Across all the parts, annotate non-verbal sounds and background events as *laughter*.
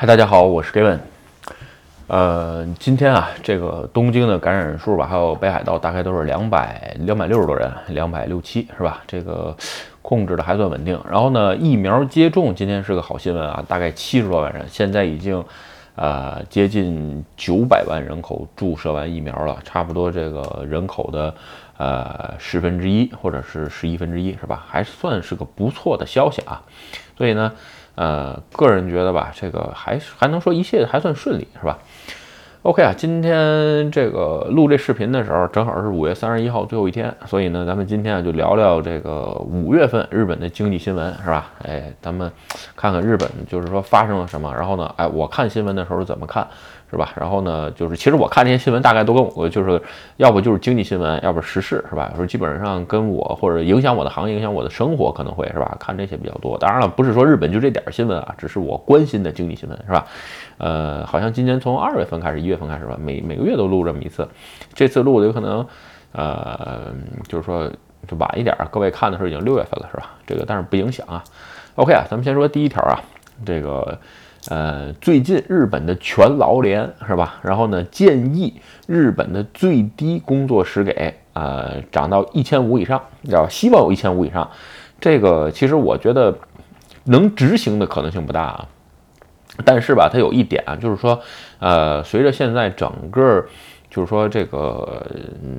嗨，大家好，我是 Gavin。呃，今天啊，这个东京的感染人数吧，还有北海道大概都是两百两百六十多人，两百六七是吧？这个控制的还算稳定。然后呢，疫苗接种今天是个好新闻啊，大概七十多万人，现在已经呃接近九百万人口注射完疫苗了，差不多这个人口的呃十分之一或者是十一分之一是吧？还算是个不错的消息啊。所以呢。呃，个人觉得吧，这个还还能说一切还算顺利，是吧？OK 啊，今天这个录这视频的时候，正好是五月三十一号最后一天，所以呢，咱们今天啊就聊聊这个五月份日本的经济新闻，是吧？哎，咱们看看日本就是说发生了什么，然后呢，哎，我看新闻的时候怎么看？是吧？然后呢，就是其实我看这些新闻，大概都跟我就是要不就是经济新闻，要不时事，是吧？有时候基本上跟我或者影响我的行业、影响我的生活，可能会是吧？看这些比较多。当然了，不是说日本就这点新闻啊，只是我关心的经济新闻，是吧？呃，好像今年从二月份开始，一月份开始吧，每每个月都录这么一次。这次录的有可能，呃，就是说就晚一点，各位看的时候已经六月份了，是吧？这个但是不影响啊。OK 啊，咱们先说第一条啊，这个。呃，最近日本的全劳联是吧？然后呢，建议日本的最低工作时给呃涨到一千五以上，要希望有一千五以上。这个其实我觉得能执行的可能性不大啊。但是吧，它有一点啊，就是说，呃，随着现在整个就是说这个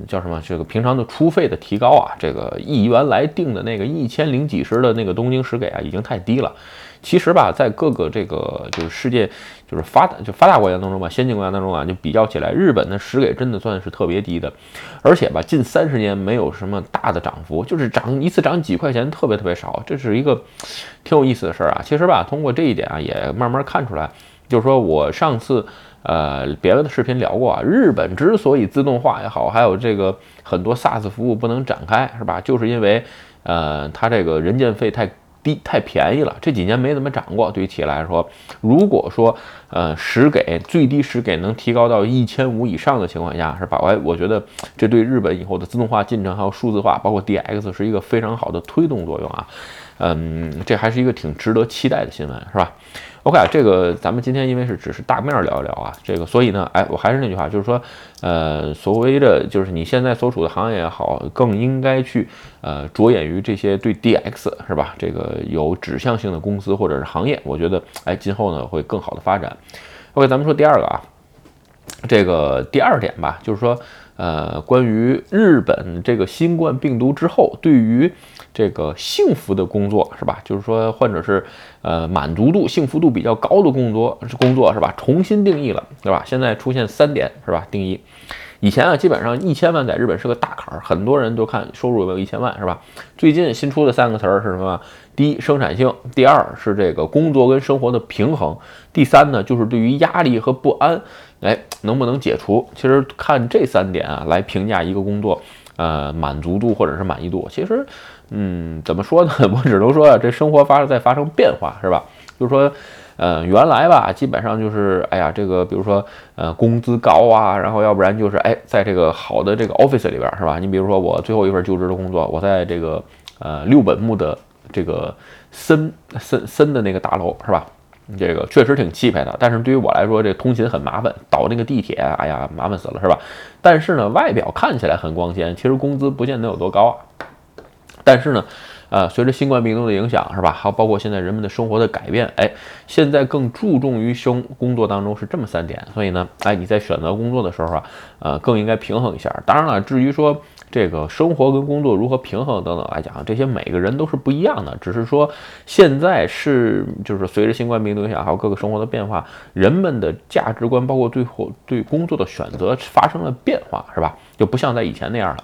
叫什么这个平常的出费的提高啊，这个一元来定的那个一千零几十的那个东京时给啊，已经太低了。其实吧，在各个这个就是世界就是发达就发达国家当中吧，先进国家当中啊，就比较起来，日本的实给真的算是特别低的，而且吧，近三十年没有什么大的涨幅，就是涨一次涨几块钱，特别特别少，这是一个挺有意思的事儿啊。其实吧，通过这一点啊，也慢慢看出来，就是说我上次呃别的视频聊过啊，日本之所以自动化也好，还有这个很多 SaaS 服务不能展开，是吧？就是因为呃，它这个人件费太。低太便宜了，这几年没怎么涨过。对于企业来说，如果说呃实给最低实给能提高到一千五以上的情况下，是吧？我我觉得这对日本以后的自动化进程还有数字化，包括 DX 是一个非常好的推动作用啊。嗯，这还是一个挺值得期待的新闻，是吧？OK，啊这个咱们今天因为是只是大面聊一聊啊，这个所以呢，哎，我还是那句话，就是说，呃，所谓的就是你现在所处的行业也好，更应该去呃着眼于这些对 DX 是吧？这个有指向性的公司或者是行业，我觉得哎，今后呢会更好的发展。OK，咱们说第二个啊，这个第二点吧，就是说。呃，关于日本这个新冠病毒之后，对于这个幸福的工作是吧？就是说，患者是呃满足度、幸福度比较高的工作是工作是吧？重新定义了，对吧？现在出现三点是吧？定义，以前啊，基本上一千万在日本是个大坎儿，很多人都看收入有没有一千万是吧？最近新出的三个词儿是什么？第一，生产性；第二是这个工作跟生活的平衡；第三呢，就是对于压力和不安。哎，能不能解除？其实看这三点啊，来评价一个工作，呃，满足度或者是满意度。其实，嗯，怎么说呢？*laughs* 我只能说啊，这生活发在发生变化，是吧？就是说，呃，原来吧，基本上就是，哎呀，这个比如说，呃，工资高啊，然后要不然就是，哎，在这个好的这个 office 里边，是吧？你比如说我最后一份就职的工作，我在这个呃六本木的这个森森森的那个大楼，是吧？这个确实挺气派的，但是对于我来说，这通勤很麻烦，倒那个地铁，哎呀，麻烦死了，是吧？但是呢，外表看起来很光鲜，其实工资不见得有多高啊。但是呢，呃，随着新冠病毒的影响，是吧？还有包括现在人们的生活的改变，哎，现在更注重于生工作当中是这么三点，所以呢，哎，你在选择工作的时候啊，呃，更应该平衡一下。当然了，至于说。这个生活跟工作如何平衡等等来讲，这些每个人都是不一样的。只是说现在是就是随着新冠病毒影响，还有各个生活的变化，人们的价值观包括最后对工作的选择发生了变化，是吧？就不像在以前那样了。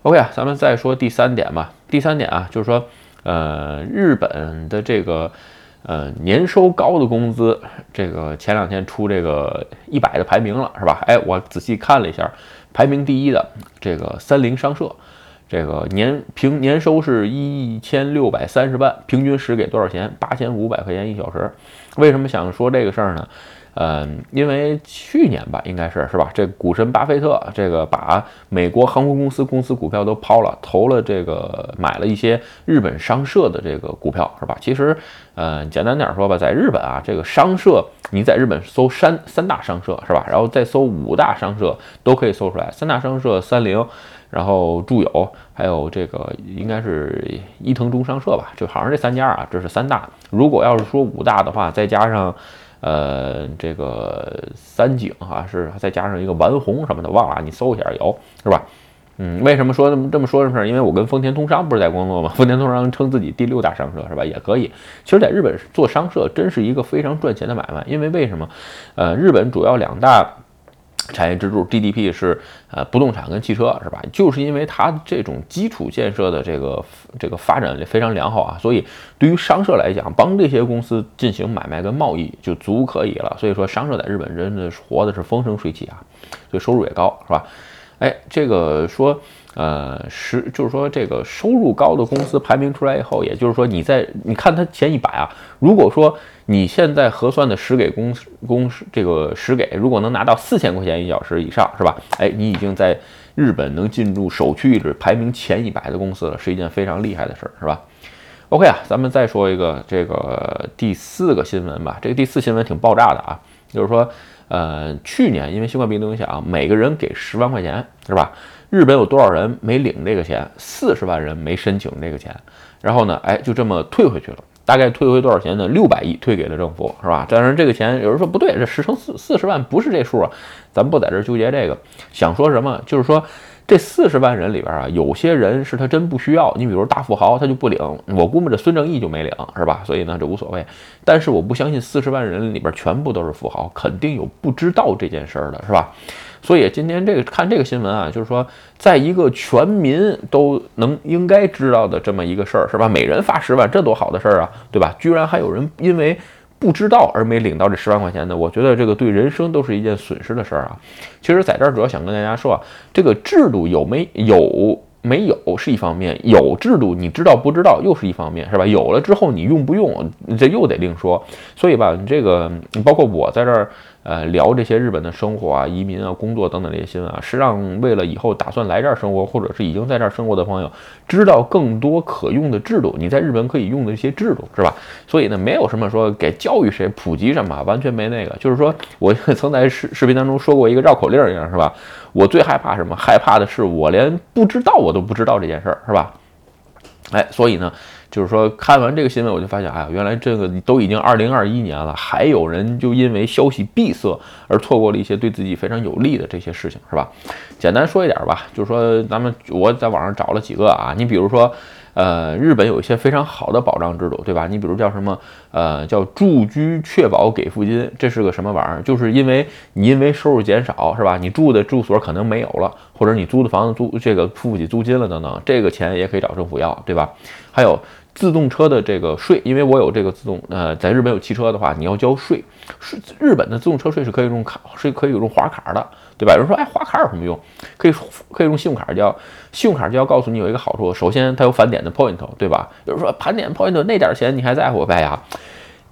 OK 啊，咱们再说第三点吧。第三点啊，就是说，呃，日本的这个呃年收高的工资，这个前两天出这个一百的排名了，是吧？哎，我仔细看了一下。排名第一的这个三菱商社，这个年平年收是一千六百三十万，平均时给多少钱？八千五百块钱一小时。为什么想说这个事儿呢？嗯，因为去年吧，应该是是吧？这股神巴菲特这个把美国航空公司公司股票都抛了，投了这个买了一些日本商社的这个股票，是吧？其实，呃，简单点说吧，在日本啊，这个商社你在日本搜三三大商社是吧？然后再搜五大商社都可以搜出来，三大商社三菱，然后住友，还有这个应该是伊藤忠商社吧，就好像这三家啊，这是三大。如果要是说五大的话，再加上呃这个三井哈，是再加上一个丸红什么的，忘了，你搜一下有是吧？嗯，为什么说这么这么说这么事儿？因为我跟丰田通商不是在工作吗？*laughs* 丰田通商称自己第六大商社是吧？也可以。其实，在日本做商社真是一个非常赚钱的买卖。因为为什么？呃，日本主要两大产业支柱 GDP 是呃不动产跟汽车是吧？就是因为它这种基础建设的这个这个发展非常良好啊，所以对于商社来讲，帮这些公司进行买卖跟贸易就足可以了。所以说，商社在日本真的活的是风生水起啊，所以收入也高是吧？哎，这个说，呃，十就是说这个收入高的公司排名出来以后，也就是说你在你看它前一百啊，如果说你现在核算的十给公公这个十给，如果能拿到四千块钱一小时以上，是吧？哎，你已经在日本能进入首屈一指排名前一百的公司了，是一件非常厉害的事儿，是吧？OK 啊，咱们再说一个这个第四个新闻吧，这个第四新闻挺爆炸的啊，就是说。呃，去年因为新冠病毒影响，每个人给十万块钱，是吧？日本有多少人没领这个钱？四十万人没申请这个钱，然后呢，哎，就这么退回去了。大概退回多少钱呢？六百亿退给了政府，是吧？但是这个钱有人说不对，这十乘四四十万不是这数啊，咱不在这纠结这个。想说什么？就是说。这四十万人里边啊，有些人是他真不需要。你比如大富豪，他就不领。我估摸着孙正义就没领，是吧？所以呢，这无所谓。但是我不相信四十万人里边全部都是富豪，肯定有不知道这件事儿的，是吧？所以今天这个看这个新闻啊，就是说，在一个全民都能应该知道的这么一个事儿，是吧？每人发十万，这多好的事儿啊，对吧？居然还有人因为。不知道而没领到这十万块钱的，我觉得这个对人生都是一件损失的事儿啊。其实，在这儿主要想跟大家说啊，这个制度有没有没有是一方面，有制度你知道不知道又是一方面，是吧？有了之后你用不用，这又得另说。所以吧，你这个包括我在这儿。呃，聊这些日本的生活啊、移民啊、工作等等这些新闻啊，是让为了以后打算来这儿生活，或者是已经在这儿生活的朋友，知道更多可用的制度，你在日本可以用的一些制度，是吧？所以呢，没有什么说给教育谁普及什么，完全没那个。就是说我曾在视视频当中说过一个绕口令一样，是吧？我最害怕什么？害怕的是我连不知道我都不知道这件事儿，是吧？哎，所以呢。就是说，看完这个新闻，我就发现，哎呀，原来这个都已经二零二一年了，还有人就因为消息闭塞而错过了一些对自己非常有利的这些事情，是吧？简单说一点吧，就是说，咱们我在网上找了几个啊，你比如说。呃，日本有一些非常好的保障制度，对吧？你比如叫什么，呃，叫住居确保给付金，这是个什么玩意儿？就是因为你因为收入减少，是吧？你住的住所可能没有了，或者你租的房子租这个付不起租金了等等，这个钱也可以找政府要，对吧？还有自动车的这个税，因为我有这个自动，呃，在日本有汽车的话，你要交税，税日本的自动车税是可以用卡，是可以用划卡的。对吧？有人说，哎，花卡有什么用？可以可以用信用卡交，信用卡就要告诉你有一个好处，首先它有返点的 point，对吧？有人说，返点 point 那点钱你还在乎？白呀，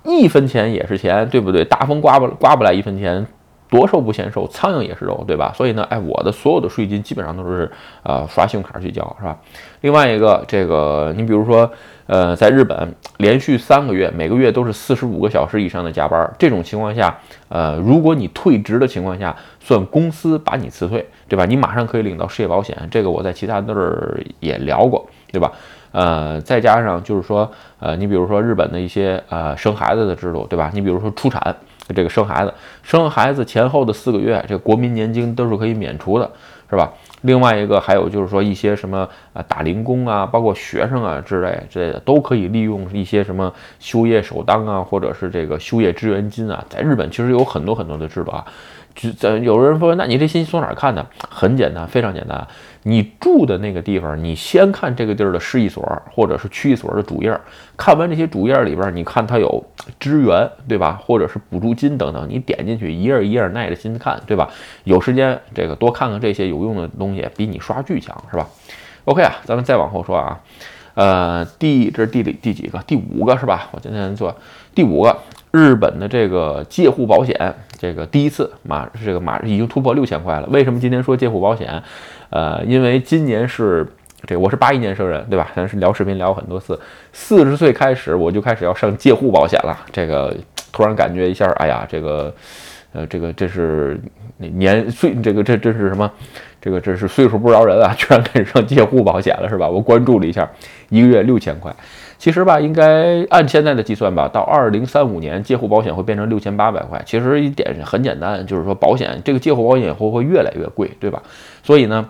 一分钱也是钱，对不对？大风刮不刮不来一分钱，多受不嫌受，苍蝇也是肉，对吧？所以呢，哎，我的所有的税金基本上都是呃刷信用卡去交，是吧？另外一个，这个你比如说。呃，在日本连续三个月，每个月都是四十五个小时以上的加班，这种情况下，呃，如果你退职的情况下，算公司把你辞退，对吧？你马上可以领到失业保险，这个我在其他地儿也聊过，对吧？呃，再加上就是说，呃，你比如说日本的一些呃生孩子的制度，对吧？你比如说出产这个生孩子，生孩子前后的四个月，这国民年金都是可以免除的，是吧？另外一个还有就是说一些什么啊打零工啊，包括学生啊之类之类的，都可以利用一些什么休业首当啊，或者是这个休业支援金啊，在日本其实有很多很多的制度啊。就咱有人说，那你这信息从哪儿看的？很简单，非常简单。你住的那个地方，你先看这个地儿的市一所或者是区一所的主页，看完这些主页里边，你看它有支援，对吧？或者是补助金等等，你点进去一页一页耐着心看，对吧？有时间这个多看看这些有用的东西，比你刷剧强，是吧？OK 啊，咱们再往后说啊，呃，第这是第第几个？第五个是吧？我今天做第五个。日本的这个介护保险，这个第一次马这个马已经突破六千块了。为什么今天说介护保险？呃，因为今年是这我是八一年生人，对吧？咱是聊视频聊很多次，四十岁开始我就开始要上介护保险了。这个突然感觉一下，哎呀，这个，呃，这个这是年岁，这个这这是什么？这个这是岁数不饶人啊，居然开始上介护保险了，是吧？我关注了一下，一个月六千块。其实吧，应该按现在的计算吧，到二零三五年，介护保险会变成六千八百块。其实一点很简单，就是说保险这个介护保险以后会越来越贵，对吧？所以呢。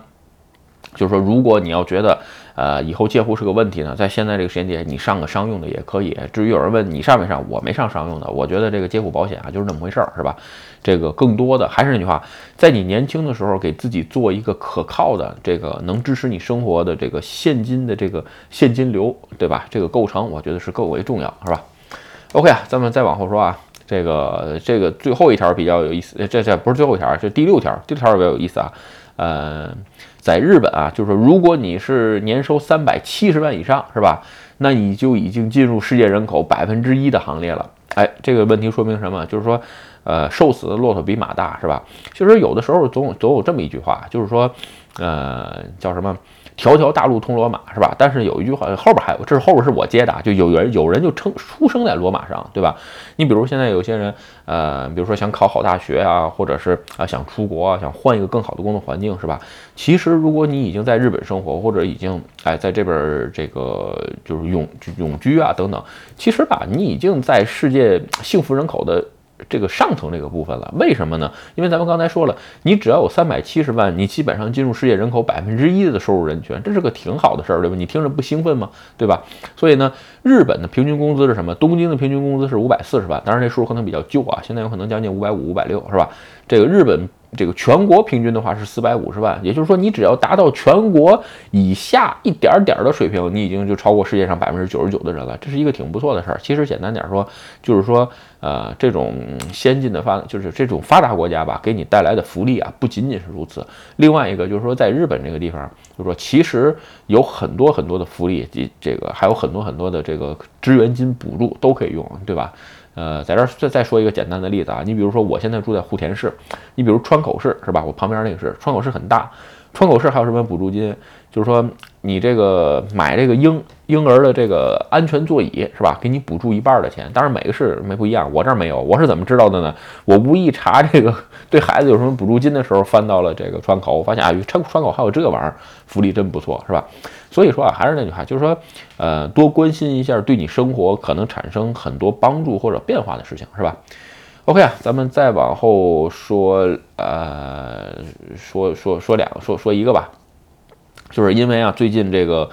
就是说，如果你要觉得，呃，以后介护是个问题呢，在现在这个时间点，你上个商用的也可以。至于有人问你上没上，我没上商用的。我觉得这个介护保险啊，就是那么回事儿，是吧？这个更多的还是那句话，在你年轻的时候，给自己做一个可靠的、这个能支持你生活的这个现金的这个现金流，对吧？这个构成，我觉得是更为重要，是吧？OK 啊，咱们再往后说啊，这个这个最后一条比较有意思，这这不是最后一条，是第六条，第六条比较有意思啊，呃。在日本啊，就是说，如果你是年收三百七十万以上，是吧？那你就已经进入世界人口百分之一的行列了。哎，这个问题说明什么？就是说，呃，瘦死的骆驼比马大，是吧？其实有的时候总有总有这么一句话，就是说，呃，叫什么？条条大路通罗马是吧？但是有一句话后边还有，这是后边是我接的，就有人有人就称出生在罗马上，对吧？你比如现在有些人，呃，比如说想考好大学啊，或者是啊想出国啊，想换一个更好的工作环境，是吧？其实如果你已经在日本生活，或者已经哎在这边这个就是永永居啊等等，其实吧，你已经在世界幸福人口的。这个上层这个部分了，为什么呢？因为咱们刚才说了，你只要有三百七十万，你基本上进入世界人口百分之一的收入人群，这是个挺好的事儿，对吧？你听着不兴奋吗？对吧？所以呢，日本的平均工资是什么？东京的平均工资是五百四十万，当然这数可能比较旧啊，现在有可能将近五百五、五百六，是吧？这个日本。这个全国平均的话是四百五十万，也就是说，你只要达到全国以下一点点的水平，你已经就超过世界上百分之九十九的人了。这是一个挺不错的事儿。其实简单点说，就是说，呃，这种先进的发，就是这种发达国家吧，给你带来的福利啊，不仅仅是如此。另外一个就是说，在日本这个地方，就是说，其实有很多很多的福利，及这个还有很多很多的这个支援金补助都可以用，对吧？呃，在这儿再再说一个简单的例子啊，你比如说我现在住在户田市，你比如川口市是吧？我旁边那个是，川口市很大，窗口市还有什么补助金？就是说，你这个买这个婴婴儿的这个安全座椅是吧？给你补助一半的钱。当然每个市没不一样，我这儿没有。我是怎么知道的呢？我无意查这个 *laughs* 对孩子有什么补助金的时候，翻到了这个窗口，我发现啊，窗窗口还有这玩意儿，福利真不错，是吧？所以说啊，还是那句话，就是说，呃，多关心一下对你生活可能产生很多帮助或者变化的事情，是吧？OK 啊，咱们再往后说，呃，说说说两个，说说一个吧。就是因为啊，最近这个，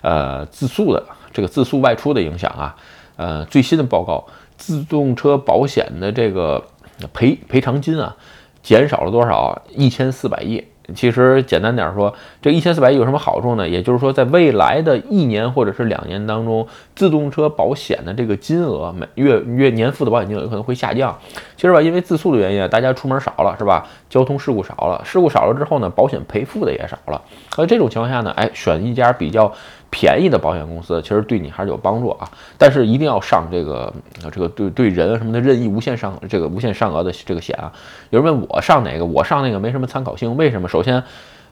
呃，自诉的这个自诉外出的影响啊，呃，最新的报告，自动车保险的这个赔赔偿金啊，减少了多少？一千四百亿。其实简单点说，这一千四百亿有什么好处呢？也就是说，在未来的一年或者是两年当中，自动车保险的这个金额，每月月年付的保险金额有可能会下降。其实吧，因为自诉的原因啊，大家出门少了，是吧？交通事故少了，事故少了之后呢，保险赔付的也少了。那这种情况下呢，哎，选一家比较。便宜的保险公司其实对你还是有帮助啊，但是一定要上这个这个对对人什么的任意无限上这个无限上额的这个险啊。有人问我上哪个，我上那个没什么参考性。为什么？首先，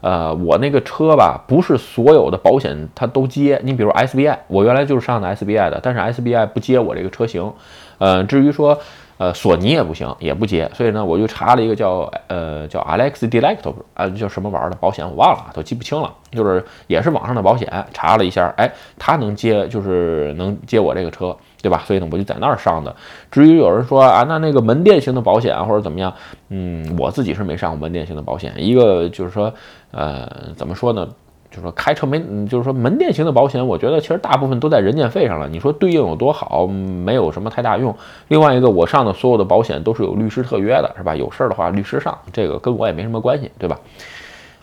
呃，我那个车吧，不是所有的保险它都接。你比如 SBI，我原来就是上的 SBI 的，但是 SBI 不接我这个车型。呃，至于说。呃，索尼也不行，也不接，所以呢，我就查了一个叫呃叫 Alex Delecto 啊，叫什么玩意儿的保险，我忘了，都记不清了。就是也是网上的保险，查了一下，哎，他能接，就是能接我这个车，对吧？所以呢，我就在那儿上的。至于有人说啊，那那个门店型的保险啊或者怎么样，嗯，我自己是没上过门店型的保险。一个就是说，呃，怎么说呢？就是说开车没，就是说门店型的保险，我觉得其实大部分都在人件费上了。你说对应有多好，没有什么太大用。另外一个，我上的所有的保险都是有律师特约的，是吧？有事儿的话，律师上，这个跟我也没什么关系，对吧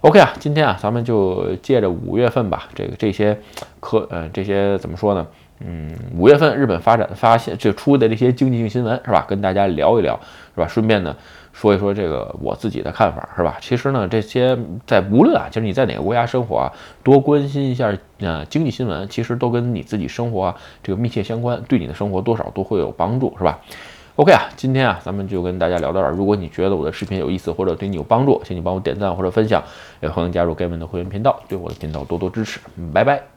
？OK 啊，今天啊，咱们就借着五月份吧，这个这些科，呃，这些怎么说呢？嗯，五月份日本发展发现这出的这些经济性新闻，是吧？跟大家聊一聊，是吧？顺便呢。说一说这个我自己的看法是吧？其实呢，这些在无论啊，就是你在哪个国家生活啊，多关心一下呃经济新闻，其实都跟你自己生活啊这个密切相关，对你的生活多少都会有帮助是吧 OK 啊，今天啊，咱们就跟大家聊到这儿。如果你觉得我的视频有意思或者对你有帮助，请你帮我点赞或者分享，也欢迎加入 Gavin 的会员频道，对我的频道多多支持。拜拜。